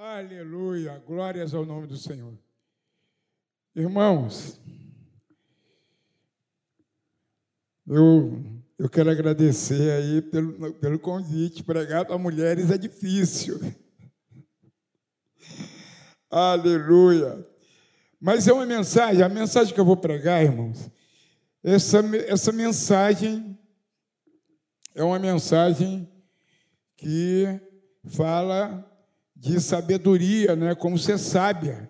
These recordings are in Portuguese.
Aleluia, glórias ao nome do Senhor. Irmãos, eu, eu quero agradecer aí pelo, pelo convite. Pregar para mulheres é difícil. Aleluia. Mas é uma mensagem, a mensagem que eu vou pregar, irmãos, essa, essa mensagem é uma mensagem que fala de sabedoria, né? como ser sábia.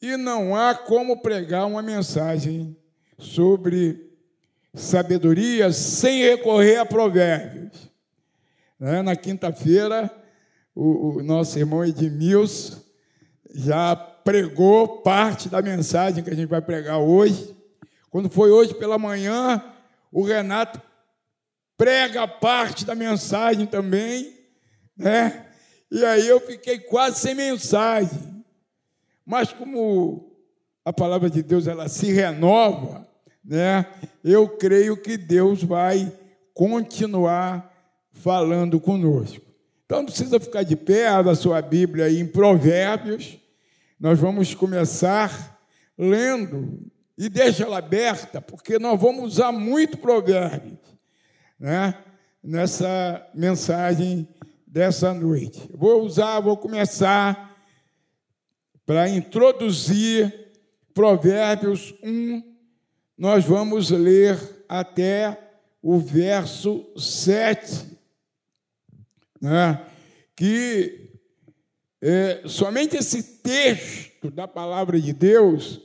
E não há como pregar uma mensagem sobre sabedoria sem recorrer a provérbios. Né? Na quinta-feira, o, o, nosso irmão Edmilson já pregou parte da mensagem que a gente vai pregar hoje. Quando foi hoje pela manhã, o Renato prega parte da mensagem também, né? E aí eu fiquei quase sem mensagem. Mas como a palavra de Deus ela se renova, né? Eu creio que Deus vai continuar falando conosco. Então não precisa ficar de pé, abra sua Bíblia aí em Provérbios. Nós vamos começar lendo e deixa ela aberta, porque nós vamos usar muito Provérbios, né? Nessa mensagem dessa noite. Vou usar, vou começar para introduzir Provérbios 1. Nós vamos ler até o verso 7, né? que é, somente esse texto da palavra de Deus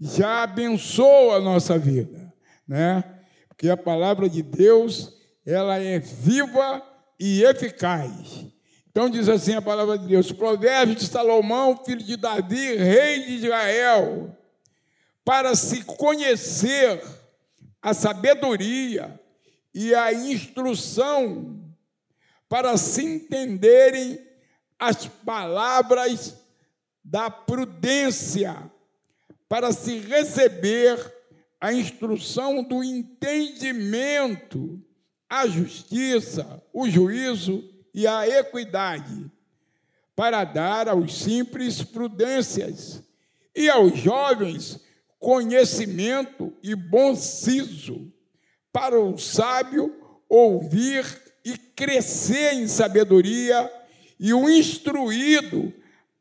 já abençoa a nossa vida, né? Porque a palavra de Deus, ela é viva e eficaz. Então diz assim a palavra de Deus: Provérbios de Salomão, filho de Davi, rei de Israel, para se conhecer a sabedoria e a instrução, para se entenderem as palavras da prudência, para se receber a instrução do entendimento a justiça, o juízo e a equidade, para dar aos simples prudências e aos jovens conhecimento e bom siso, para o sábio ouvir e crescer em sabedoria, e o instruído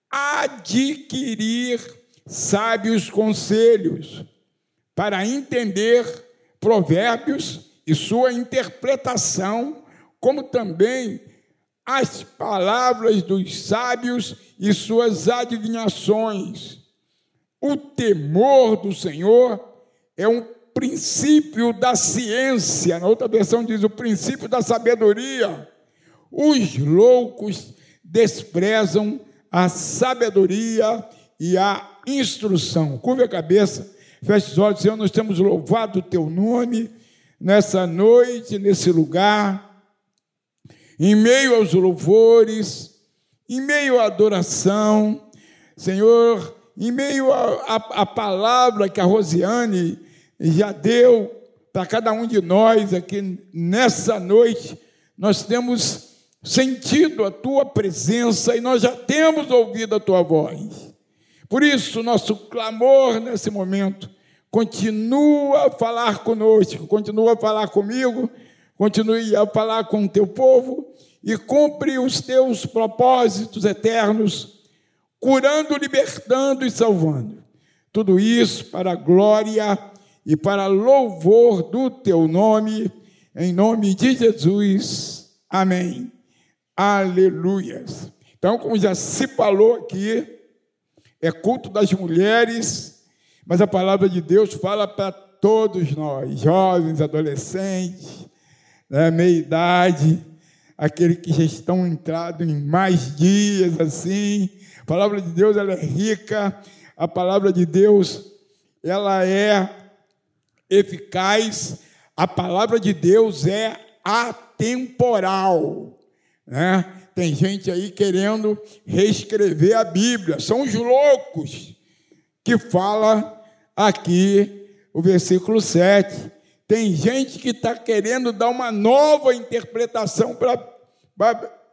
adquirir sábios conselhos, para entender provérbios e sua interpretação, como também as palavras dos sábios e suas adivinhações. O temor do Senhor é um princípio da ciência, na outra versão diz o princípio da sabedoria. Os loucos desprezam a sabedoria e a instrução. Curva a cabeça, feche os olhos, Senhor, nós temos louvado o teu nome nessa noite, nesse lugar, em meio aos louvores, em meio à adoração, Senhor, em meio à palavra que a Rosiane já deu para cada um de nós aqui nessa noite, nós temos sentido a tua presença e nós já temos ouvido a tua voz. Por isso, nosso clamor nesse momento continua a falar conosco, continua a falar comigo, continue a falar com o teu povo e cumpre os teus propósitos eternos, curando, libertando e salvando. Tudo isso para a glória e para louvor do teu nome, em nome de Jesus. Amém. Aleluias. Então, como já se falou aqui, é culto das mulheres mas a palavra de Deus fala para todos nós, jovens, adolescentes, né, meia idade, aqueles que já estão entrados em mais dias assim. A palavra de Deus ela é rica, a palavra de Deus ela é eficaz, a palavra de Deus é atemporal. Né? Tem gente aí querendo reescrever a Bíblia, são os loucos que fala aqui o versículo 7. Tem gente que está querendo dar uma nova interpretação para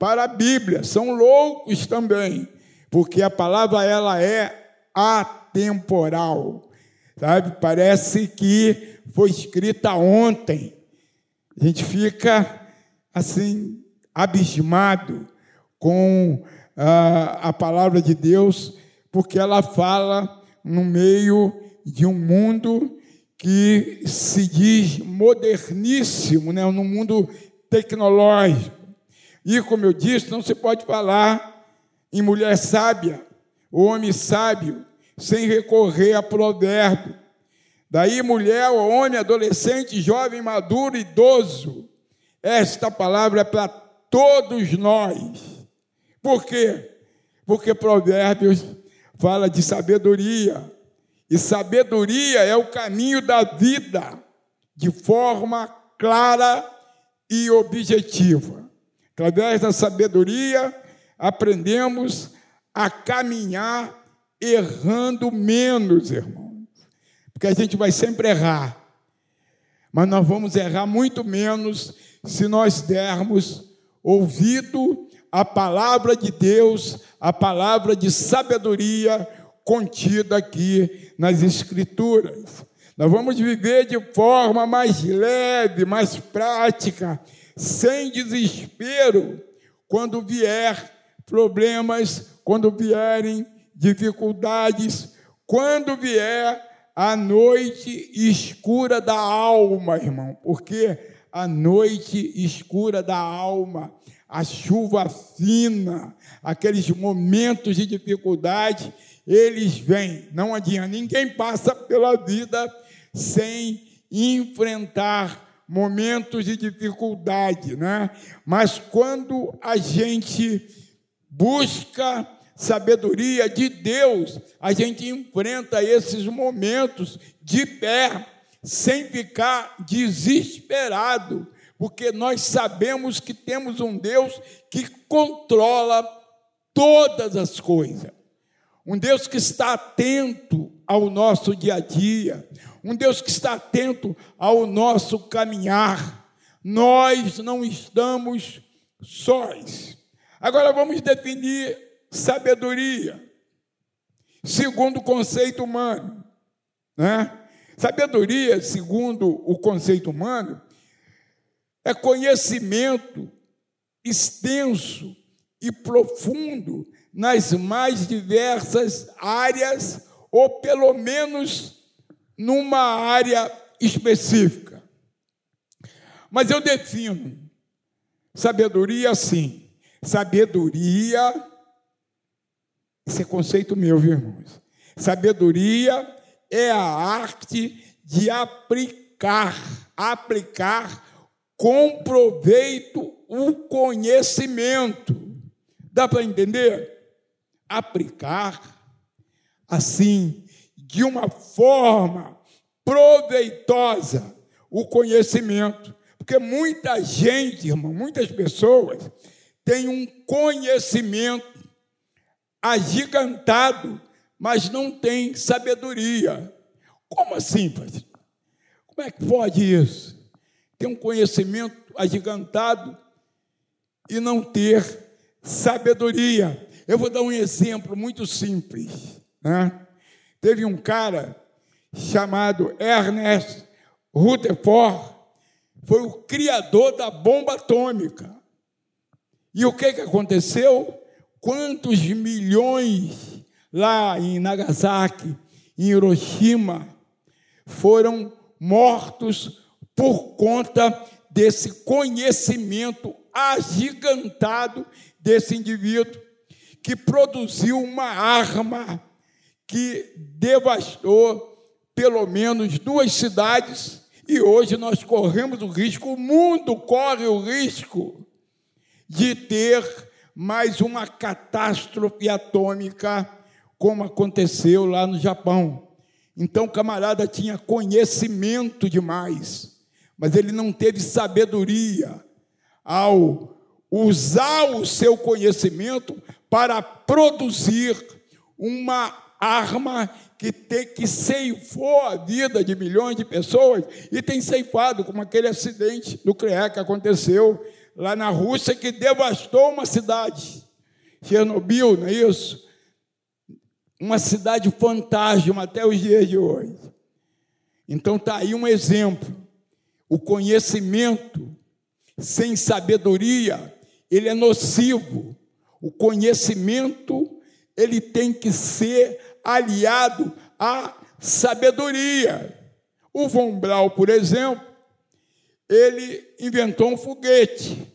para a Bíblia, são loucos também, porque a palavra ela é atemporal. Sabe? Parece que foi escrita ontem. A gente fica assim abismado com a, a palavra de Deus, porque ela fala no meio de um mundo que se diz moderníssimo, né? no mundo tecnológico. E, como eu disse, não se pode falar em mulher sábia, homem sábio, sem recorrer a provérbio. Daí, mulher, homem, adolescente, jovem, maduro, idoso. Esta palavra é para todos nós. Por quê? Porque Provérbios fala de sabedoria. E sabedoria é o caminho da vida, de forma clara e objetiva. Através da sabedoria, aprendemos a caminhar errando menos, irmãos. Porque a gente vai sempre errar. Mas nós vamos errar muito menos se nós dermos ouvido à palavra de Deus, a palavra de sabedoria contida aqui nas Escrituras. Nós vamos viver de forma mais leve, mais prática, sem desespero, quando vier problemas, quando vierem dificuldades, quando vier a noite escura da alma, irmão, porque a noite escura da alma, a chuva fina, aqueles momentos de dificuldade, eles vêm, não adianta, ninguém passa pela vida sem enfrentar momentos de dificuldade, né? Mas quando a gente busca sabedoria de Deus, a gente enfrenta esses momentos de pé, sem ficar desesperado, porque nós sabemos que temos um Deus que controla todas as coisas. Um Deus que está atento ao nosso dia a dia, um Deus que está atento ao nosso caminhar. Nós não estamos sós. Agora vamos definir sabedoria, segundo o conceito humano. Né? Sabedoria, segundo o conceito humano, é conhecimento extenso e profundo nas mais diversas áreas, ou pelo menos numa área específica. Mas eu defino sabedoria assim: sabedoria, esse é conceito meu, viu, irmãos? Sabedoria é a arte de aplicar, aplicar com proveito o conhecimento. Dá para entender? Aplicar assim de uma forma proveitosa o conhecimento. Porque muita gente, irmão, muitas pessoas têm um conhecimento agigantado, mas não tem sabedoria. Como assim, pastor? Como é que pode isso? Ter um conhecimento agigantado e não ter sabedoria. Eu vou dar um exemplo muito simples. Né? Teve um cara chamado Ernest Rutherford, foi o criador da bomba atômica. E o que, que aconteceu? Quantos milhões lá em Nagasaki, em Hiroshima, foram mortos por conta desse conhecimento agigantado desse indivíduo que produziu uma arma que devastou pelo menos duas cidades e hoje nós corremos o risco, o mundo corre o risco de ter mais uma catástrofe atômica, como aconteceu lá no Japão. Então, camarada tinha conhecimento demais, mas ele não teve sabedoria ao usar o seu conhecimento para produzir uma arma que tem que ceifou a vida de milhões de pessoas e tem ceifado, como aquele acidente nuclear que aconteceu lá na Rússia que devastou uma cidade, Chernobyl, não é isso? Uma cidade fantasma até os dias de hoje. Então está aí um exemplo. O conhecimento sem sabedoria, ele é nocivo. O conhecimento, ele tem que ser aliado à sabedoria. O Von Braun, por exemplo, ele inventou um foguete.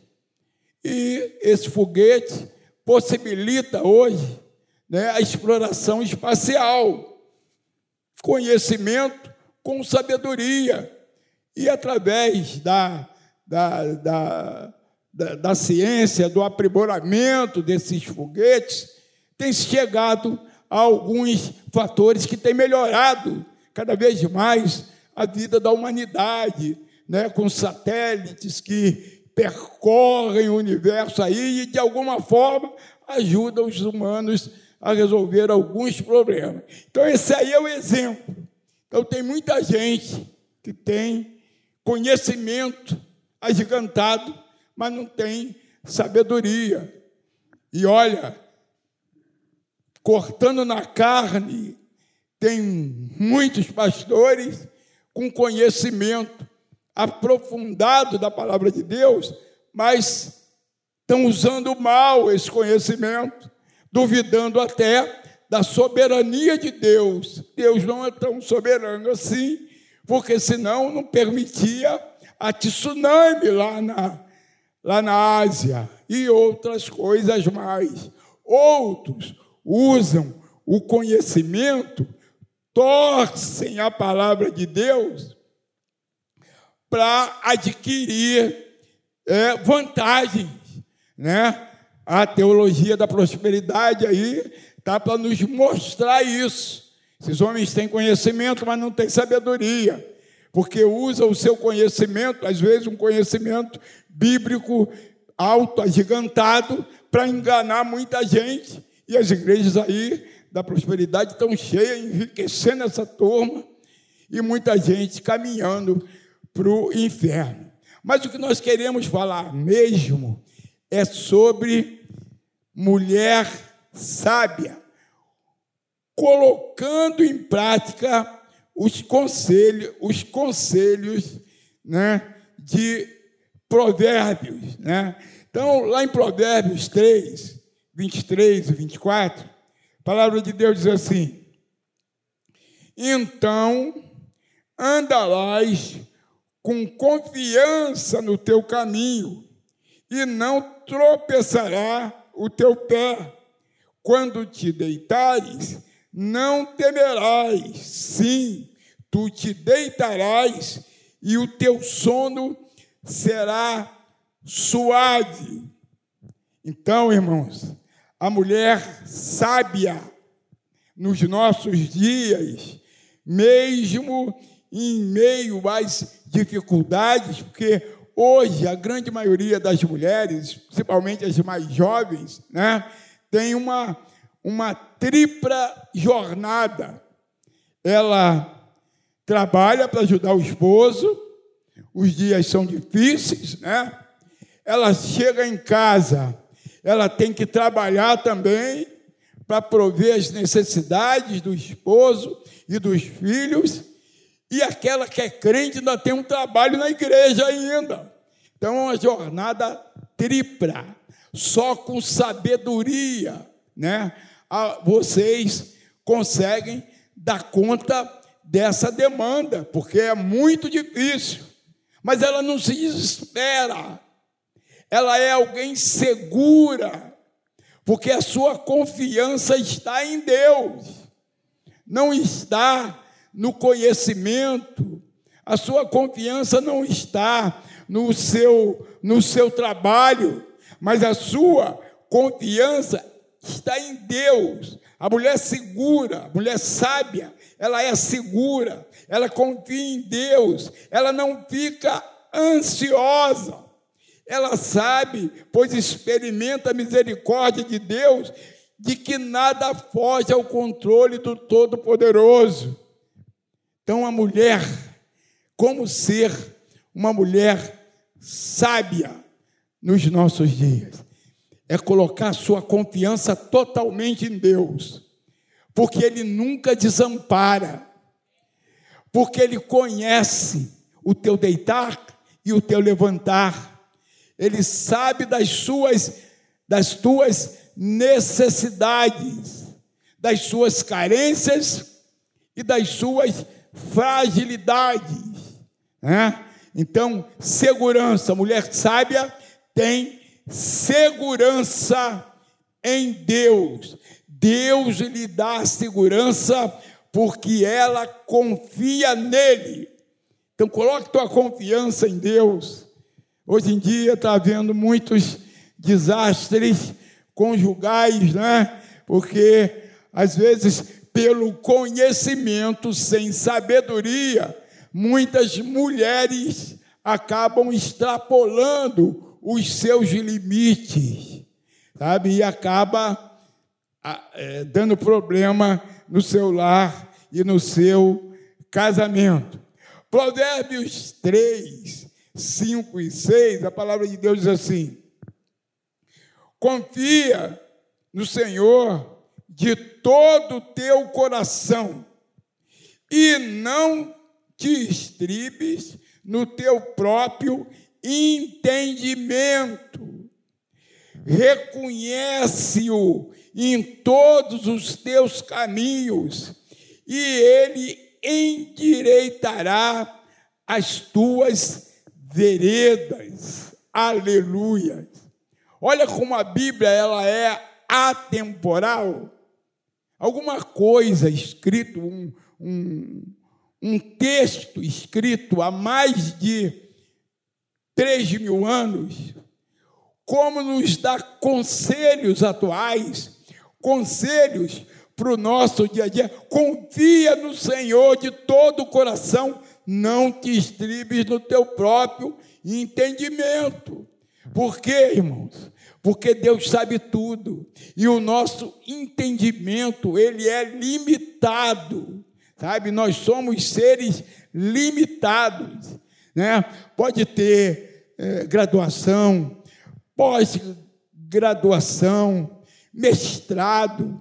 E esse foguete possibilita hoje né, a exploração espacial, conhecimento com sabedoria. E através da, da, da, da, da ciência, do aprimoramento desses foguetes, tem chegado a alguns fatores que têm melhorado cada vez mais a vida da humanidade, né, com satélites que percorrem o universo aí e, de alguma forma, ajudam os humanos a resolver alguns problemas. Então, esse aí é o exemplo. Então, tem muita gente que tem conhecimento agigantado, mas não tem sabedoria. E olha, cortando na carne, tem muitos pastores com conhecimento aprofundado da palavra de Deus, mas estão usando mal esse conhecimento, duvidando até da soberania de Deus. Deus não é tão soberano assim, porque senão não permitia a tsunami lá na, lá na Ásia e outras coisas mais. Outros usam o conhecimento torcem a palavra de Deus para adquirir é, vantagens, né? A teologia da prosperidade aí tá para nos mostrar isso. Esses homens têm conhecimento, mas não têm sabedoria, porque usa o seu conhecimento, às vezes um conhecimento bíblico alto, agigantado, para enganar muita gente. E as igrejas aí da prosperidade estão cheias, enriquecendo essa turma e muita gente caminhando para o inferno. Mas o que nós queremos falar mesmo é sobre mulher sábia, colocando em prática os conselhos, os conselhos né, de Provérbios. Né? Então, lá em Provérbios 3, 23 e 24, a palavra de Deus diz assim: Então andarás com confiança no teu caminho, e não tropeçará o teu pé. Quando te deitares, não temerás, sim, tu te deitarás e o teu sono será suave. Então, irmãos, a mulher sábia nos nossos dias, mesmo em meio às dificuldades, porque hoje a grande maioria das mulheres, principalmente as mais jovens, né, tem uma, uma tripla jornada. Ela trabalha para ajudar o esposo, os dias são difíceis, né? Ela chega em casa ela tem que trabalhar também para prover as necessidades do esposo e dos filhos, e aquela que é crente ainda tem um trabalho na igreja ainda. Então é uma jornada tripla, só com sabedoria, né? Vocês conseguem dar conta dessa demanda, porque é muito difícil. Mas ela não se desespera. Ela é alguém segura, porque a sua confiança está em Deus, não está no conhecimento, a sua confiança não está no seu, no seu trabalho, mas a sua confiança está em Deus. A mulher segura, a mulher sábia, ela é segura, ela confia em Deus, ela não fica ansiosa ela sabe, pois experimenta a misericórdia de Deus, de que nada foge ao controle do Todo-Poderoso. Então, a mulher, como ser uma mulher sábia nos nossos dias é colocar sua confiança totalmente em Deus, porque Ele nunca desampara, porque Ele conhece o teu deitar e o teu levantar, Ele sabe das suas, das tuas necessidades, das suas carências e das suas fragilidades, né? Então, segurança, mulher sábia tem segurança em Deus. Deus lhe dá segurança porque ela confia nele. Então coloque tua confiança em Deus. Hoje em dia está havendo muitos desastres conjugais, né? Porque às vezes pelo conhecimento sem sabedoria, muitas mulheres acabam extrapolando os seus limites, sabe? E acaba é, dando problema no seu lar e no seu casamento. Provérbios 3, 5 e 6, a palavra de Deus diz assim: Confia no Senhor de todo o teu coração e não te estribes no teu próprio entendimento. Reconhece-o em todos os teus caminhos, e ele endireitará as tuas veredas. Aleluia. Olha como a Bíblia ela é atemporal. Alguma coisa escrito, um, um, um texto escrito há mais de três mil anos, como nos dá conselhos atuais, conselhos para o nosso dia a dia. Confia no Senhor de todo o coração, não te estribes no teu próprio entendimento. Por quê, irmãos? Porque Deus sabe tudo e o nosso entendimento ele é limitado, sabe? Nós somos seres limitados né? pode ter é, graduação, pós-graduação, mestrado,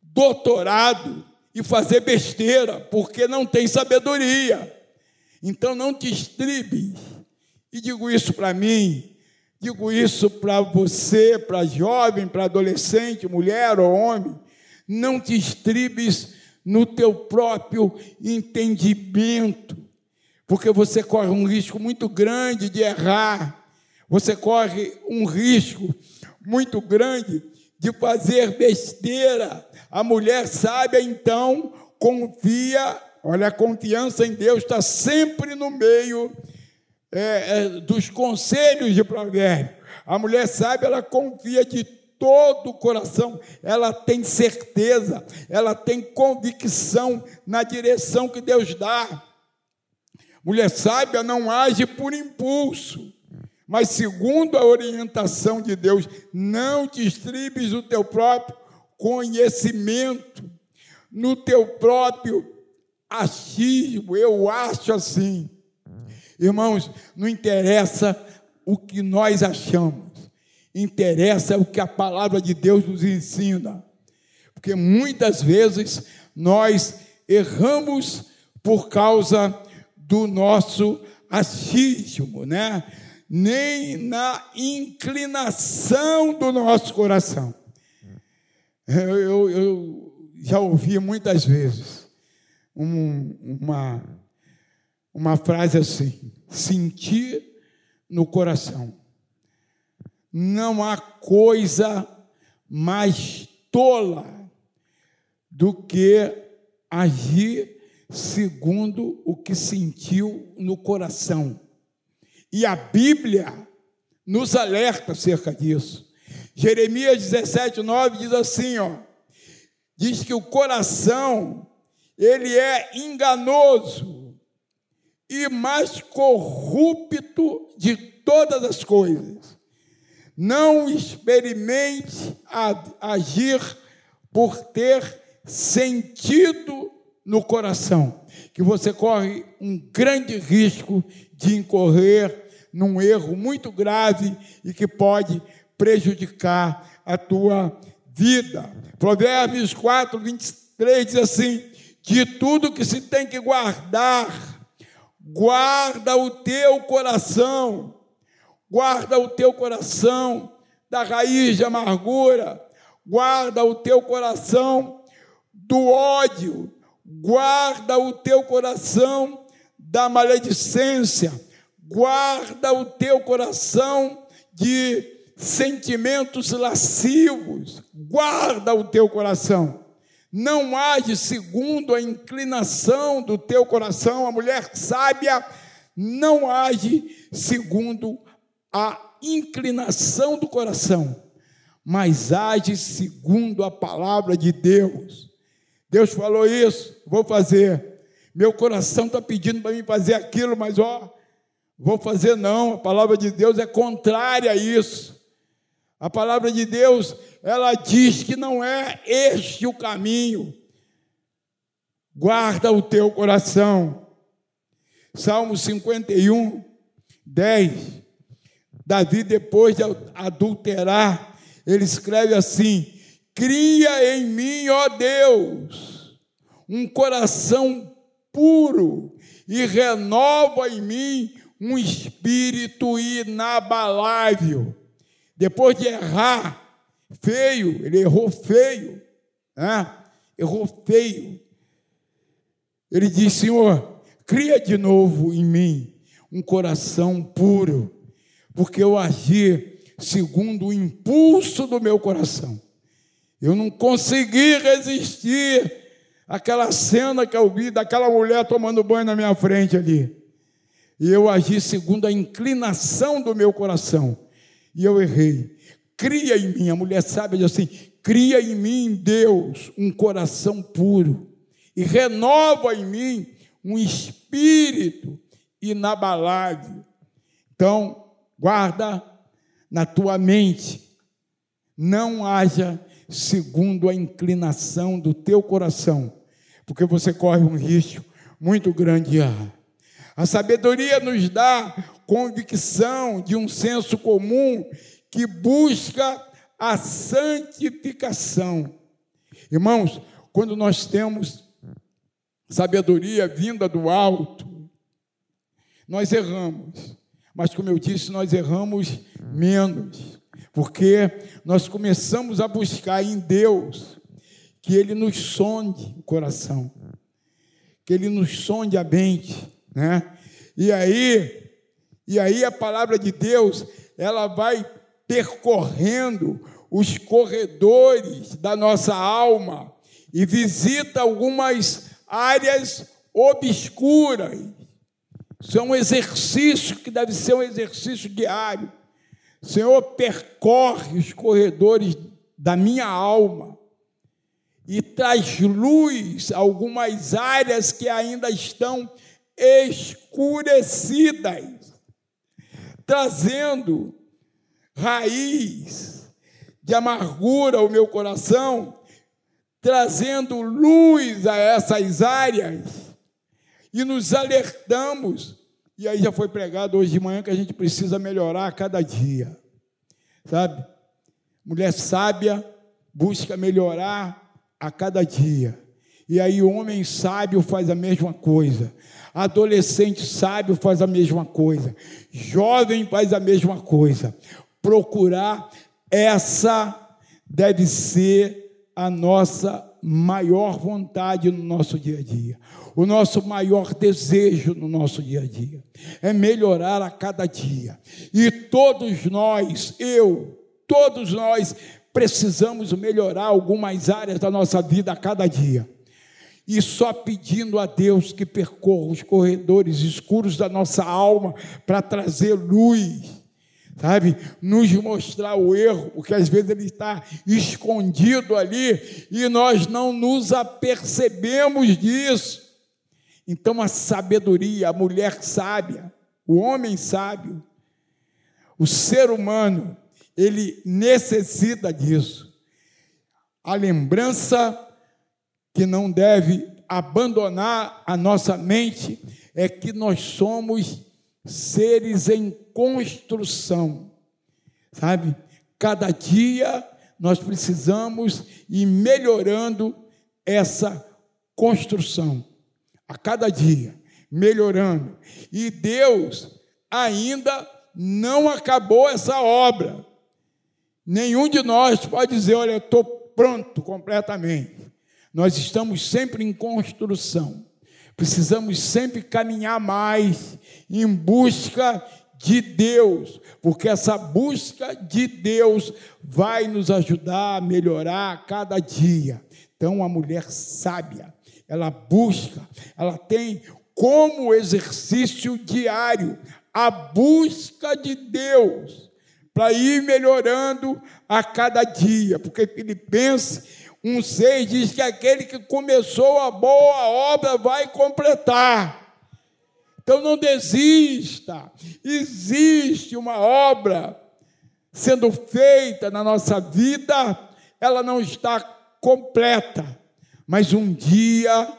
doutorado e fazer besteira, porque não tem sabedoria. Então não te estribes. E digo isso para mim, digo isso para você, para jovem, para adolescente, mulher ou homem. Não te estribes no teu próprio entendimento porque você corre um risco muito grande de errar, você corre um risco muito grande de fazer besteira. A mulher sábia, então, confia, olha, a confiança em Deus está sempre no meio é, é, dos conselhos de provérbio. A mulher sábia, ela confia de todo o coração, ela tem certeza, ela tem convicção na direção que Deus dá. Mulher sábia não age por impulso, mas segundo a orientação de Deus, não te estribes o teu próprio conhecimento, no teu próprio achismo. Eu acho assim. Irmãos, não interessa o que nós achamos, interessa o que a palavra de Deus nos ensina. Porque muitas vezes nós erramos por causa do nosso achismo, né? nem na inclinação do nosso coração. Eu, eu, eu já ouvi muitas vezes um, uma, uma frase assim: sentir no coração. Não há coisa mais tola do que agir segundo o que sentiu no coração. E a Bíblia nos alerta acerca disso. Jeremias 17, 9 diz assim, ó, diz que o coração, ele é enganoso e mais corrupto de todas as coisas. Não experimente agir por ter sentido no coração, que você corre um grande risco de incorrer num erro muito grave e que pode prejudicar a tua vida. Provérbios 4, 23 diz assim: De tudo que se tem que guardar, guarda o teu coração, guarda o teu coração da raiz de amargura, guarda o teu coração do ódio, guarda o teu coração da maledicência, guarda o teu coração de sentimentos lascivos, guarda o teu coração. Não age segundo a inclinação do teu coração. A mulher sábia não age segundo a inclinação do coração, mas age segundo a palavra de Deus. Deus falou isso, vou fazer. Meu coração está pedindo para mim fazer aquilo, mas ó, vou fazer não. A palavra de Deus é contrária a isso. A palavra de Deus, ela diz que não é este o caminho. Guarda o teu coração. Salmo 51, 10. Davi, depois de adulterar, ele escreve assim: Cria em mim, ó Deus, um coração puro e renova em mim um espírito inabalável. Depois de errar feio, ele errou feio, né? errou feio. Ele diz: Senhor, cria de novo em mim um coração puro, porque eu agi segundo o impulso do meu coração. Eu não consegui resistir àquela cena que eu vi daquela mulher tomando banho na minha frente ali. E eu agi segundo a inclinação do meu coração. E eu errei. Cria em mim, a mulher sábia diz assim: cria em mim, Deus, um coração puro. E renova em mim um espírito inabalável. Então, guarda na tua mente, não haja segundo a inclinação do teu coração, porque você corre um risco muito grande. A sabedoria nos dá convicção de um senso comum que busca a santificação. Irmãos, quando nós temos sabedoria vinda do alto, nós erramos. Mas, como eu disse, nós erramos menos porque nós começamos a buscar em Deus que Ele nos sonde o coração, que Ele nos sonde a mente, né? E aí, e aí a palavra de Deus, ela vai percorrendo os corredores da nossa alma e visita algumas áreas obscuras. Isso é um exercício que deve ser um exercício diário Senhor, percorre os corredores da minha alma e traz luz a algumas áreas que ainda estão escurecidas, trazendo raiz de amargura ao meu coração, trazendo luz a essas áreas e nos alertamos e aí já foi pregado hoje de manhã que a gente precisa melhorar a cada dia. Sabe? Mulher sábia busca melhorar a cada dia. E aí homem sábio faz a mesma coisa. Adolescente sábio faz a mesma coisa. Jovem faz a mesma coisa. Procurar essa deve ser a nossa maior vontade no nosso dia a dia, o nosso maior desejo no nosso dia a dia, é melhorar a cada dia. E todos nós, eu, todos nós, precisamos melhorar algumas áreas da nossa vida a cada dia. E só pedindo a Deus que percorra os corredores escuros da nossa alma para trazer luz sabe? Nos mostrar o erro, porque às vezes ele está escondido ali e nós não nos apercebemos disso. Então a sabedoria, a mulher sábia, o homem sábio, o ser humano, ele necessita disso. A lembrança que não deve abandonar a nossa mente é que nós somos seres em construção, sabe? Cada dia nós precisamos ir melhorando essa construção, a cada dia, melhorando. E Deus ainda não acabou essa obra. Nenhum de nós pode dizer, olha, estou pronto completamente. Nós estamos sempre em construção. Precisamos sempre caminhar mais em busca de Deus, porque essa busca de Deus vai nos ajudar a melhorar a cada dia. Então, a mulher sábia, ela busca, ela tem como exercício diário a busca de Deus para ir melhorando a cada dia, porque Filipenses 1,6 diz que aquele que começou a boa obra vai completar. Então não desista, existe uma obra sendo feita na nossa vida, ela não está completa, mas um dia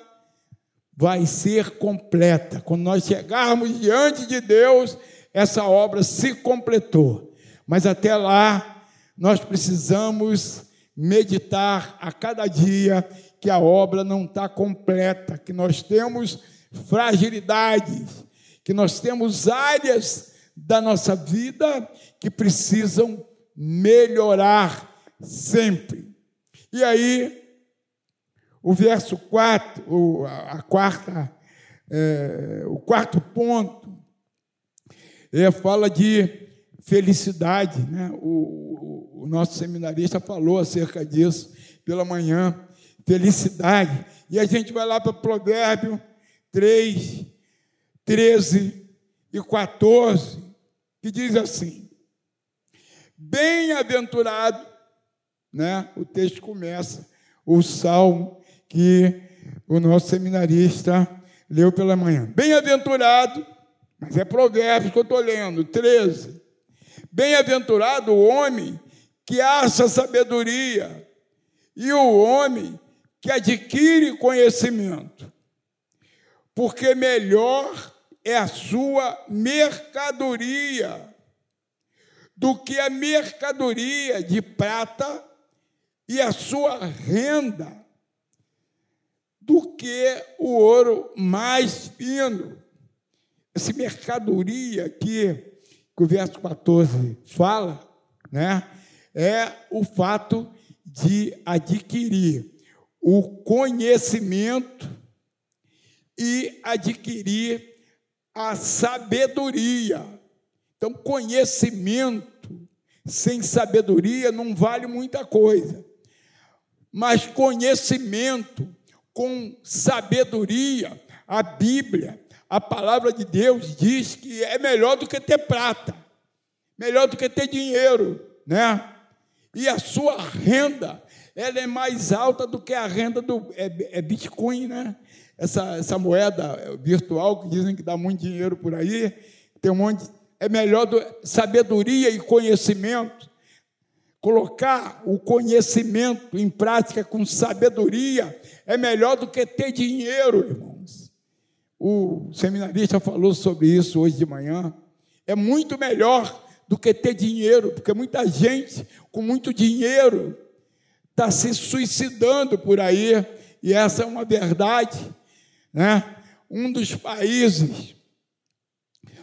vai ser completa. Quando nós chegarmos diante de Deus, essa obra se completou. Mas até lá, nós precisamos meditar a cada dia que a obra não está completa, que nós temos fragilidades, que nós temos áreas da nossa vida que precisam melhorar sempre. E aí, o verso 4, a quarta, é, o quarto ponto, é, fala de felicidade. Né? O, o, o nosso seminarista falou acerca disso pela manhã. Felicidade. E a gente vai lá para Provérbio 3, 13 e 14, que diz assim: Bem-aventurado, né? O texto começa, o salmo que o nosso seminarista leu pela manhã. Bem-aventurado, mas é Provérbios que eu estou lendo, 13. Bem-aventurado o homem que acha sabedoria e o homem que adquire conhecimento, porque melhor é a sua mercadoria do que a mercadoria de prata e a sua renda do que o ouro mais fino. Essa mercadoria aqui, que o verso 14 fala, né, é o fato de adquirir o conhecimento e adquirir a sabedoria. Então, conhecimento sem sabedoria não vale muita coisa. Mas conhecimento com sabedoria. A Bíblia, a palavra de Deus diz que é melhor do que ter prata, melhor do que ter dinheiro, né? E a sua renda, ela é mais alta do que a renda do é, é Bitcoin, né? Essa, essa moeda virtual que dizem que dá muito dinheiro por aí, tem um monte, é melhor do, sabedoria e conhecimento Colocar o conhecimento em prática com sabedoria é melhor do que ter dinheiro, irmãos. O seminarista falou sobre isso hoje de manhã. É muito melhor do que ter dinheiro, porque muita gente com muito dinheiro está se suicidando por aí, e essa é uma verdade. Né? Um dos países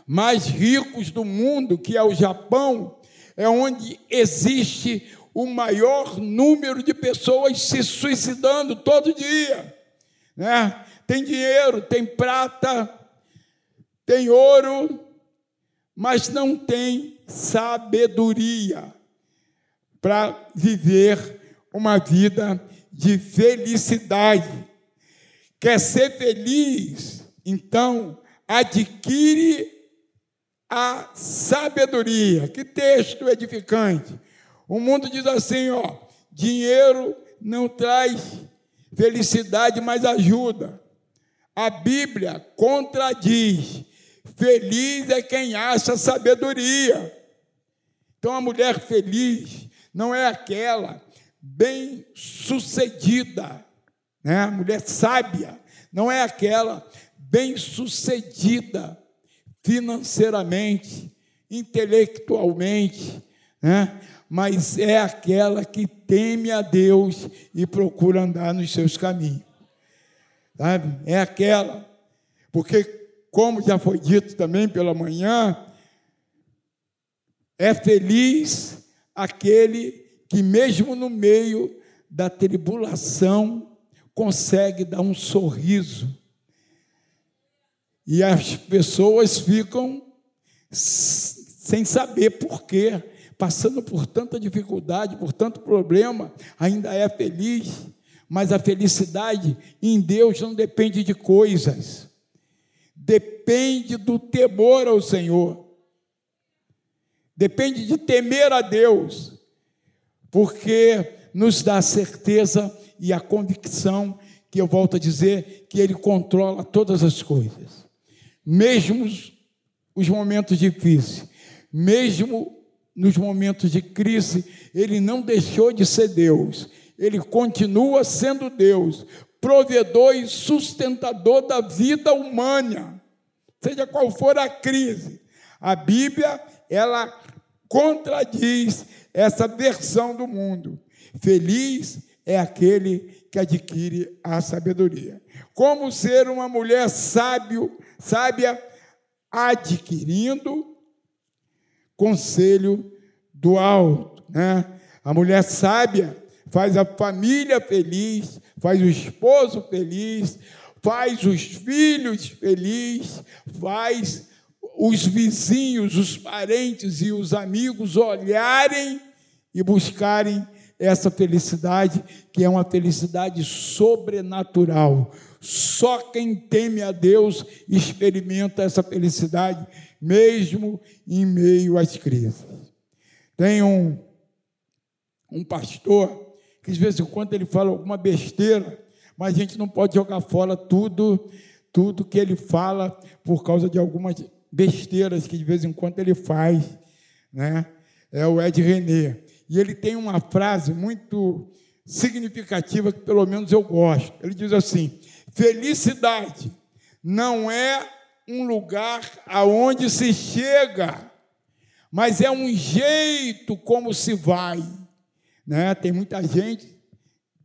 mais ricos do mundo, que é o Japão, é onde existe o maior número de pessoas se suicidando todo dia. Né? Tem dinheiro, tem prata, tem ouro, mas não tem sabedoria para viver uma vida de felicidade. Quer ser feliz? Então, adquire a sabedoria. Que texto edificante. O mundo diz assim, ó, dinheiro não traz felicidade, mas ajuda. A Bíblia contradiz: feliz é quem acha sabedoria. Então a mulher feliz não é aquela bem-sucedida, né? A mulher sábia não é aquela bem-sucedida financeiramente, intelectualmente, né? mas é aquela que teme a Deus e procura andar nos seus caminhos. Sabe? É aquela. Porque, como já foi dito também pela manhã, é feliz aquele que, mesmo no meio da tribulação, consegue dar um sorriso. E as pessoas ficam sem saber por quê, passando por tanta dificuldade, por tanto problema, ainda é feliz. Mas a felicidade em Deus não depende de coisas, depende do temor ao Senhor, depende de temer a Deus, porque nos dá a certeza e a convicção que eu volto a dizer que Ele controla todas as coisas, mesmo os momentos difíceis, mesmo nos momentos de crise, Ele não deixou de ser Deus ele continua sendo Deus, provedor e sustentador da vida humana, seja qual for a crise. A Bíblia, ela contradiz essa versão do mundo. Feliz é aquele que adquire a sabedoria. Como ser uma mulher sábio, sábia, adquirindo conselho do alto, né? A mulher sábia, faz a família feliz, faz o esposo feliz, faz os filhos felizes, faz os vizinhos, os parentes e os amigos olharem e buscarem essa felicidade, que é uma felicidade sobrenatural. Só quem teme a Deus experimenta essa felicidade, mesmo em meio às crises. Tem um, um pastor que de vez em quando ele fala alguma besteira, mas a gente não pode jogar fora tudo, tudo que ele fala por causa de algumas besteiras que de vez em quando ele faz, né? É o Ed René. E ele tem uma frase muito significativa que pelo menos eu gosto. Ele diz assim: felicidade não é um lugar aonde se chega, mas é um jeito como se vai. Né? Tem muita gente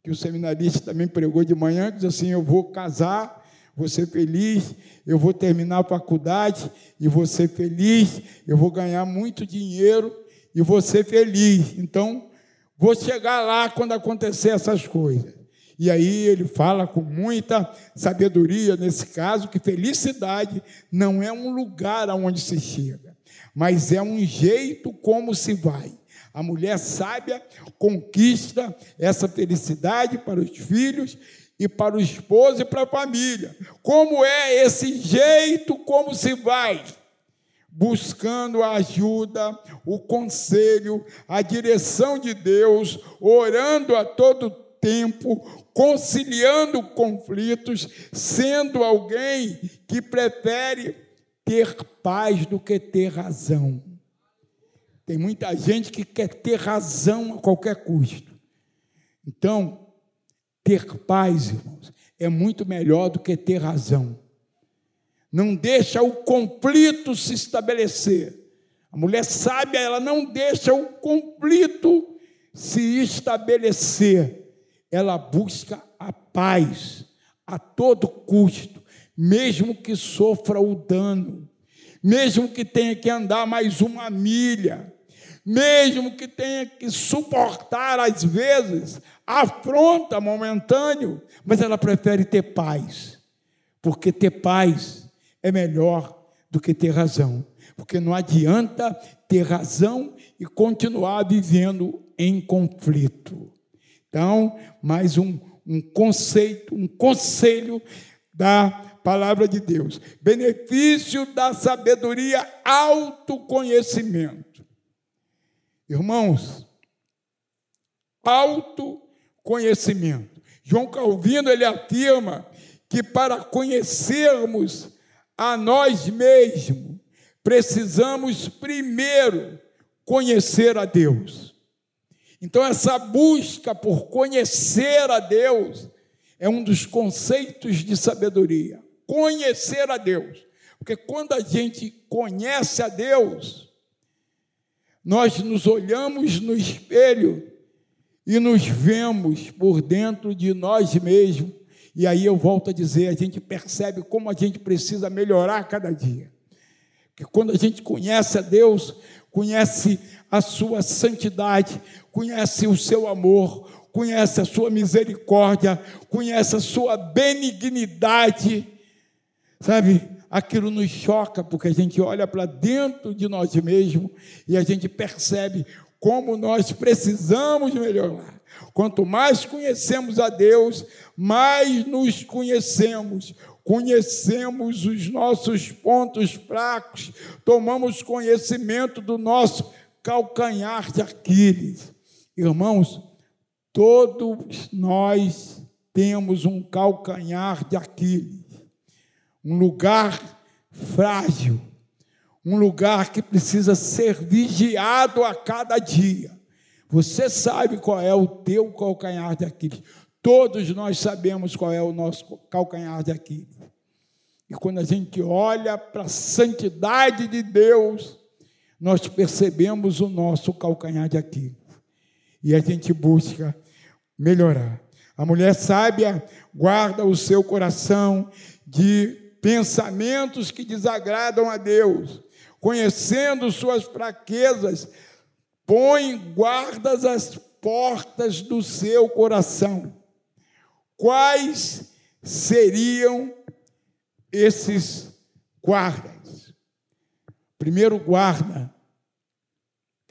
que o seminarista também pregou de manhã, que diz assim: Eu vou casar, vou ser feliz, eu vou terminar a faculdade e vou ser feliz, eu vou ganhar muito dinheiro e vou ser feliz. Então, vou chegar lá quando acontecer essas coisas. E aí ele fala com muita sabedoria nesse caso que felicidade não é um lugar aonde se chega, mas é um jeito como se vai. A mulher sábia conquista essa felicidade para os filhos e para o esposo e para a família. Como é esse jeito como se vai? Buscando a ajuda, o conselho, a direção de Deus, orando a todo tempo, conciliando conflitos, sendo alguém que prefere ter paz do que ter razão. Tem muita gente que quer ter razão a qualquer custo. Então, ter paz, irmãos, é muito melhor do que ter razão. Não deixa o conflito se estabelecer. A mulher sábia, ela não deixa o conflito se estabelecer. Ela busca a paz a todo custo, mesmo que sofra o dano, mesmo que tenha que andar mais uma milha, mesmo que tenha que suportar, às vezes, afronta momentâneo, mas ela prefere ter paz, porque ter paz é melhor do que ter razão, porque não adianta ter razão e continuar vivendo em conflito. Então, mais um, um conceito, um conselho da palavra de Deus. Benefício da sabedoria, autoconhecimento. Irmãos, autoconhecimento. João Calvino ele afirma que para conhecermos a nós mesmos, precisamos primeiro conhecer a Deus. Então, essa busca por conhecer a Deus é um dos conceitos de sabedoria. Conhecer a Deus. Porque quando a gente conhece a Deus, nós nos olhamos no espelho e nos vemos por dentro de nós mesmos. E aí eu volto a dizer, a gente percebe como a gente precisa melhorar cada dia. Que quando a gente conhece a Deus, conhece a sua santidade, conhece o seu amor, conhece a sua misericórdia, conhece a sua benignidade, sabe? Aquilo nos choca, porque a gente olha para dentro de nós mesmos e a gente percebe como nós precisamos melhorar. Quanto mais conhecemos a Deus, mais nos conhecemos, conhecemos os nossos pontos fracos, tomamos conhecimento do nosso calcanhar de Aquiles. Irmãos, todos nós temos um calcanhar de Aquiles um lugar frágil, um lugar que precisa ser vigiado a cada dia. Você sabe qual é o teu calcanhar de Aquiles. Todos nós sabemos qual é o nosso calcanhar de Aquiles. E quando a gente olha para a santidade de Deus, nós percebemos o nosso calcanhar de Aquiles. E a gente busca melhorar. A mulher sábia guarda o seu coração de pensamentos que desagradam a Deus, conhecendo suas fraquezas, põe guardas às portas do seu coração. Quais seriam esses guardas? Primeiro guarda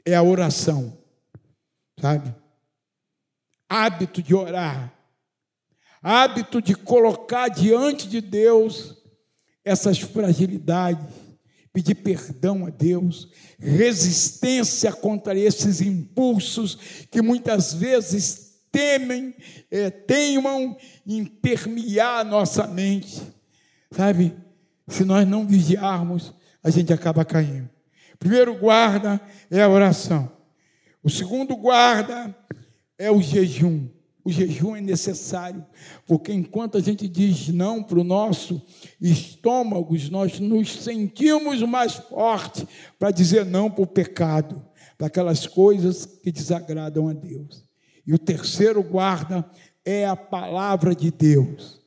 é a oração, sabe? Hábito de orar, hábito de colocar diante de Deus essas fragilidades, pedir perdão a Deus, resistência contra esses impulsos que muitas vezes temem, é, teimam em permear a nossa mente. Sabe, se nós não vigiarmos, a gente acaba caindo. primeiro guarda é a oração. O segundo guarda é o jejum. O jejum é necessário, porque enquanto a gente diz não para o nosso estômago, nós nos sentimos mais fortes para dizer não para o pecado, para aquelas coisas que desagradam a Deus. E o terceiro guarda é a palavra de Deus,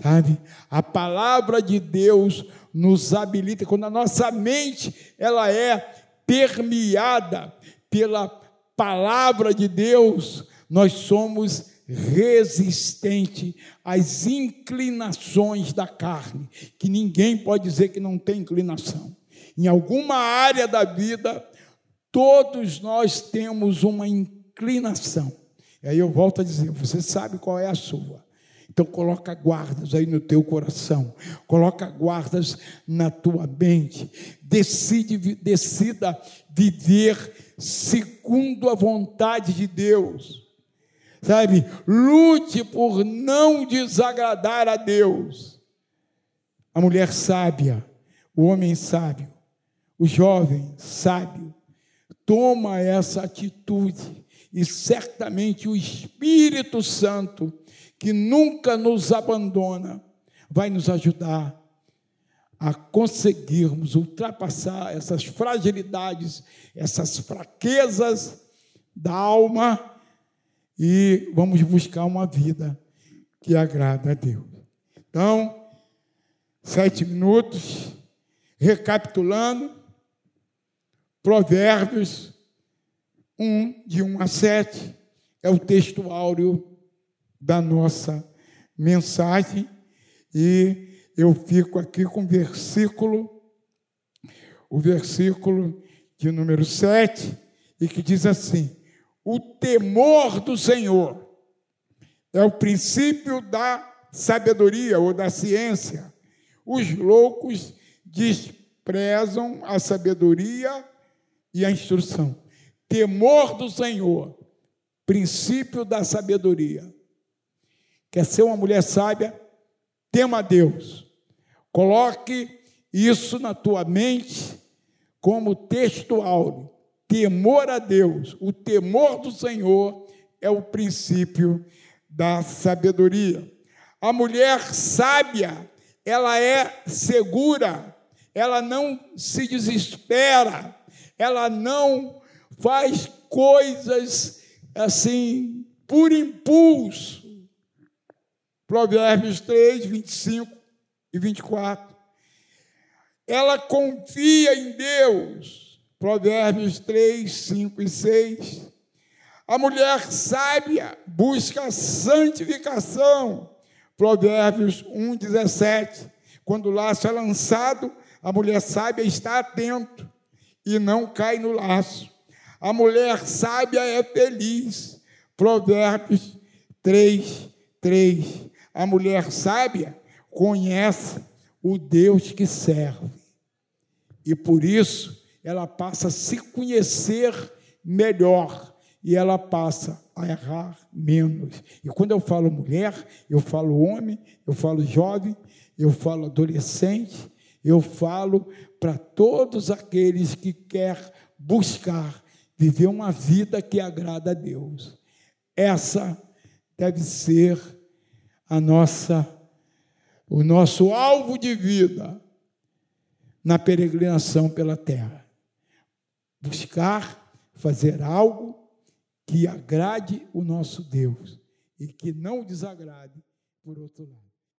sabe? A palavra de Deus nos habilita, quando a nossa mente ela é permeada pela palavra de Deus, nós somos resistente às inclinações da carne, que ninguém pode dizer que não tem inclinação. Em alguma área da vida, todos nós temos uma inclinação. E aí eu volto a dizer, você sabe qual é a sua. Então coloca guardas aí no teu coração, coloca guardas na tua mente. Decide, decida viver segundo a vontade de Deus sabe? Lute por não desagradar a Deus. A mulher sábia, o homem sábio, o jovem sábio, toma essa atitude e certamente o Espírito Santo, que nunca nos abandona, vai nos ajudar a conseguirmos ultrapassar essas fragilidades, essas fraquezas da alma e vamos buscar uma vida que agrada a Deus. Então, sete minutos, recapitulando, Provérbios 1, de 1 a 7, é o texto áureo da nossa mensagem, e eu fico aqui com o versículo, o versículo de número 7, e que diz assim: o temor do Senhor é o princípio da sabedoria ou da ciência. Os loucos desprezam a sabedoria e a instrução. Temor do Senhor, princípio da sabedoria. Quer ser uma mulher sábia? Tema a Deus. Coloque isso na tua mente como textual temor a Deus, o temor do Senhor é o princípio da sabedoria. A mulher sábia, ela é segura, ela não se desespera, ela não faz coisas assim por impulso. Provérbios 3, 25 e 24. Ela confia em Deus. Provérbios 3, 5 e 6. A mulher sábia busca santificação. Provérbios 1, 17. Quando o laço é lançado, a mulher sábia está atento e não cai no laço. A mulher sábia é feliz. Provérbios 3, 3. A mulher sábia conhece o Deus que serve. E por isso ela passa a se conhecer melhor e ela passa a errar menos. E quando eu falo mulher, eu falo homem, eu falo jovem, eu falo adolescente, eu falo para todos aqueles que quer buscar viver uma vida que agrada a Deus. Essa deve ser a nossa o nosso alvo de vida na peregrinação pela terra. Buscar fazer algo que agrade o nosso Deus e que não desagrade por outro lado.